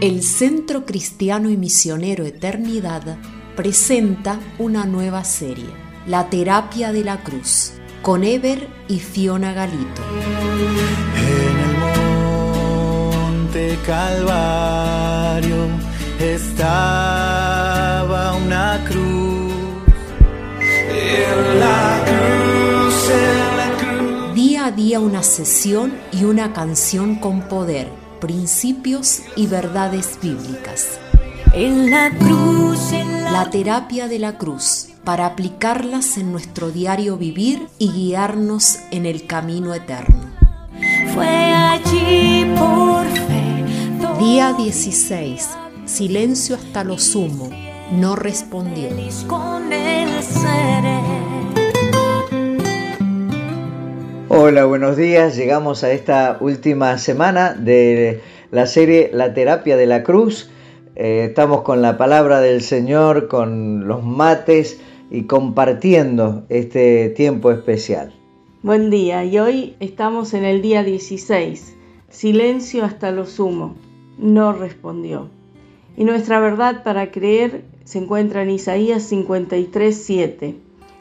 El Centro Cristiano y Misionero Eternidad presenta una nueva serie, La Terapia de la Cruz, con Eber y Fiona Galito. En el monte Calvario estaba una cruz. En la cruz, en la cruz. Día a día una sesión y una canción con poder, principios y verdades bíblicas. En la cruz, en la, La terapia de la cruz, para aplicarlas en nuestro diario vivir y guiarnos en el camino eterno. fue allí por fe. Día 16. Silencio hasta lo sumo. No respondió. Feliz con el seré. Hola, buenos días. Llegamos a esta última semana de la serie La terapia de la cruz. Eh, estamos con la palabra del Señor, con los mates y compartiendo este tiempo especial. Buen día, y hoy estamos en el día 16. Silencio hasta lo sumo. No respondió. Y nuestra verdad para creer se encuentra en Isaías 53, 7.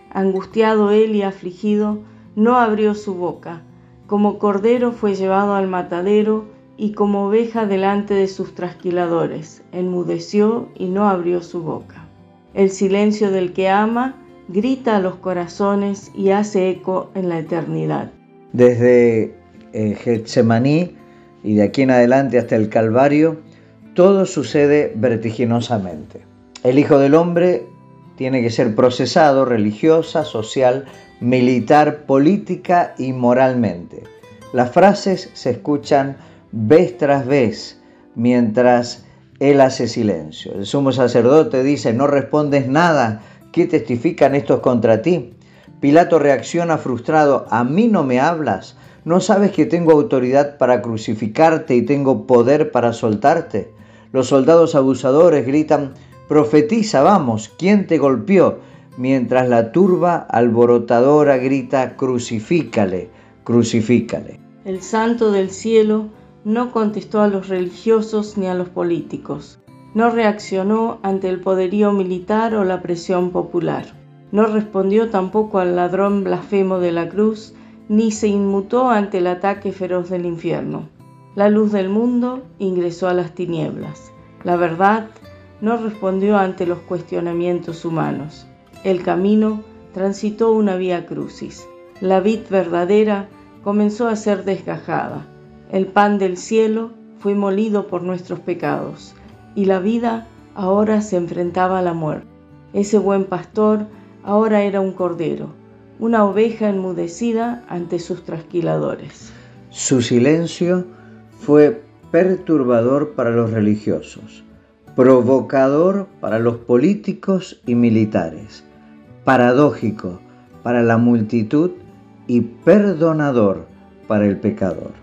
Angustiado él y afligido, no abrió su boca. Como cordero fue llevado al matadero y como oveja delante de sus trasquiladores. Enmudeció y no abrió su boca. El silencio del que ama grita a los corazones y hace eco en la eternidad. Desde eh, Getsemaní y de aquí en adelante hasta el Calvario, todo sucede vertiginosamente. El Hijo del Hombre tiene que ser procesado religiosa, social, militar, política y moralmente. Las frases se escuchan vez tras vez mientras él hace silencio. El sumo sacerdote dice, no respondes nada, ¿qué testifican estos contra ti? Pilato reacciona frustrado, ¿a mí no me hablas? ¿No sabes que tengo autoridad para crucificarte y tengo poder para soltarte? Los soldados abusadores gritan, profetiza, vamos, ¿quién te golpeó? Mientras la turba alborotadora grita, crucifícale, crucifícale. El santo del cielo no contestó a los religiosos ni a los políticos. No reaccionó ante el poderío militar o la presión popular. No respondió tampoco al ladrón blasfemo de la cruz, ni se inmutó ante el ataque feroz del infierno. La luz del mundo ingresó a las tinieblas. La verdad no respondió ante los cuestionamientos humanos. El camino transitó una vía crucis. La vid verdadera comenzó a ser desgajada. El pan del cielo fue molido por nuestros pecados y la vida ahora se enfrentaba a la muerte. Ese buen pastor ahora era un cordero, una oveja enmudecida ante sus trasquiladores. Su silencio fue perturbador para los religiosos, provocador para los políticos y militares, paradójico para la multitud y perdonador para el pecador.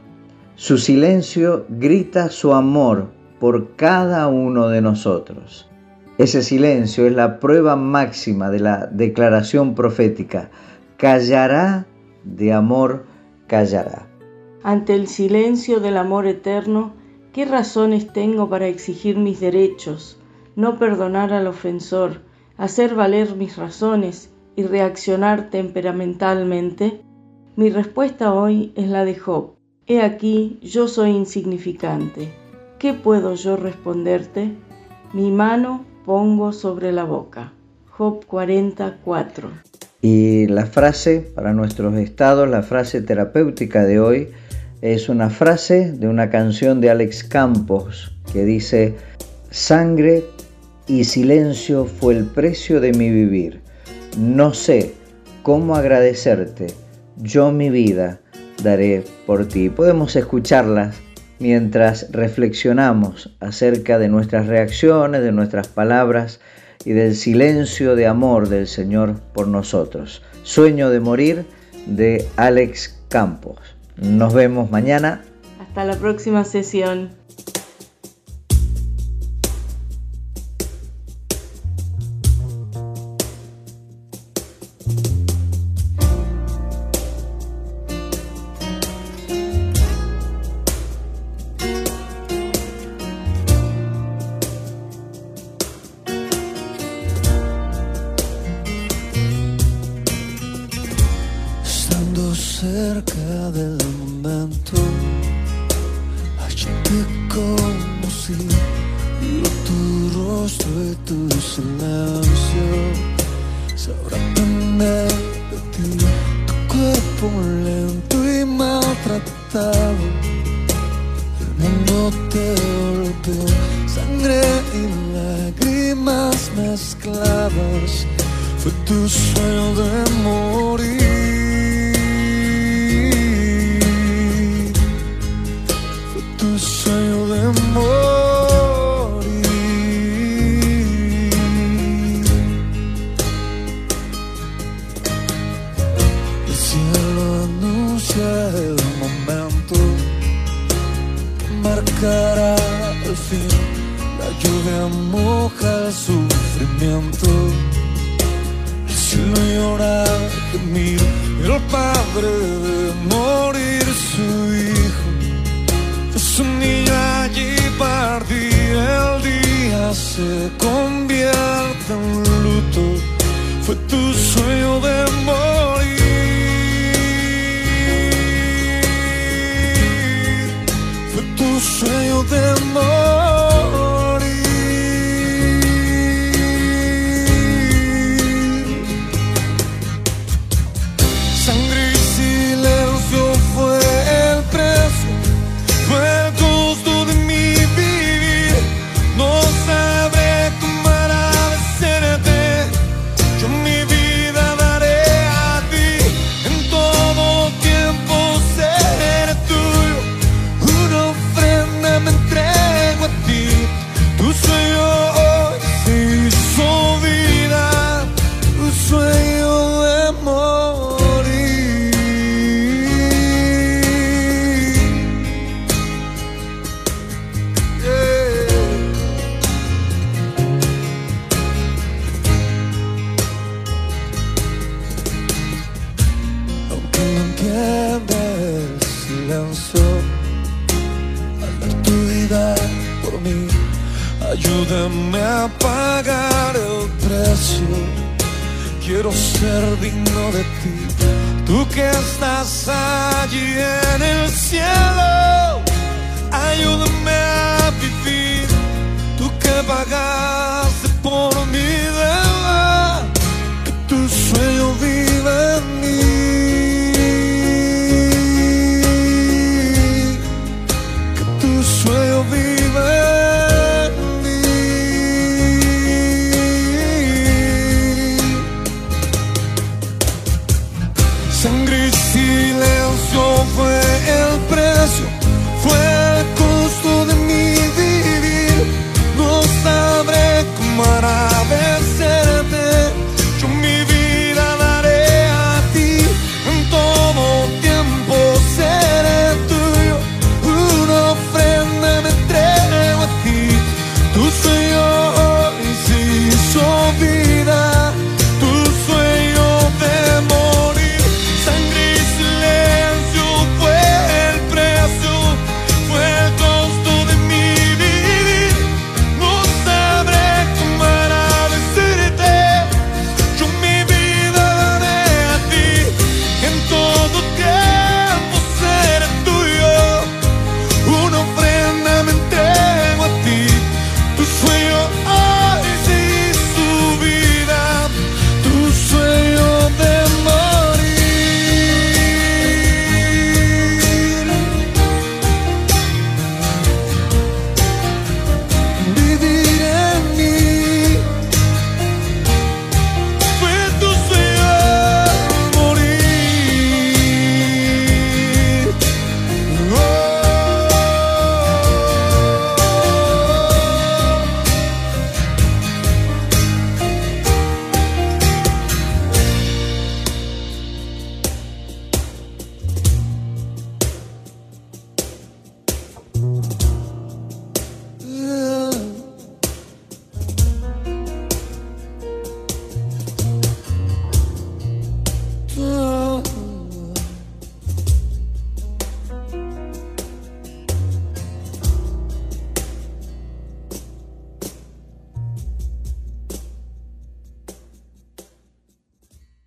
Su silencio grita su amor por cada uno de nosotros. Ese silencio es la prueba máxima de la declaración profética. Callará de amor, callará. Ante el silencio del amor eterno, ¿qué razones tengo para exigir mis derechos, no perdonar al ofensor, hacer valer mis razones y reaccionar temperamentalmente? Mi respuesta hoy es la de Job. He aquí, yo soy insignificante. ¿Qué puedo yo responderte? Mi mano pongo sobre la boca. Job 44. Y la frase para nuestros estados, la frase terapéutica de hoy, es una frase de una canción de Alex Campos que dice, sangre y silencio fue el precio de mi vivir. No sé cómo agradecerte, yo mi vida daré por ti. Podemos escucharlas mientras reflexionamos acerca de nuestras reacciones, de nuestras palabras y del silencio de amor del Señor por nosotros. Sueño de morir de Alex Campos. Nos vemos mañana. Hasta la próxima sesión. Del momento. Allí te conocí, vio tu rostro y tu silencio. Sabrá aprender de ti, tu cuerpo lento y maltratado. El mundo te golpeó, sangre y lágrimas mezcladas. Fue tu sueño de morir. Que marcará el fin. La lluvia moja el sufrimiento. El cielo llora, gemir, el padre de morir su hijo. Es un niño allí partía, el día se convierte en luto. Fue tu sueño de morir. Pagar el precio. Quiero ser digno de ti, tú que estás allí en el cielo. Ayúdame a vivir, tú que pagaste por mi deuda tu sueño vive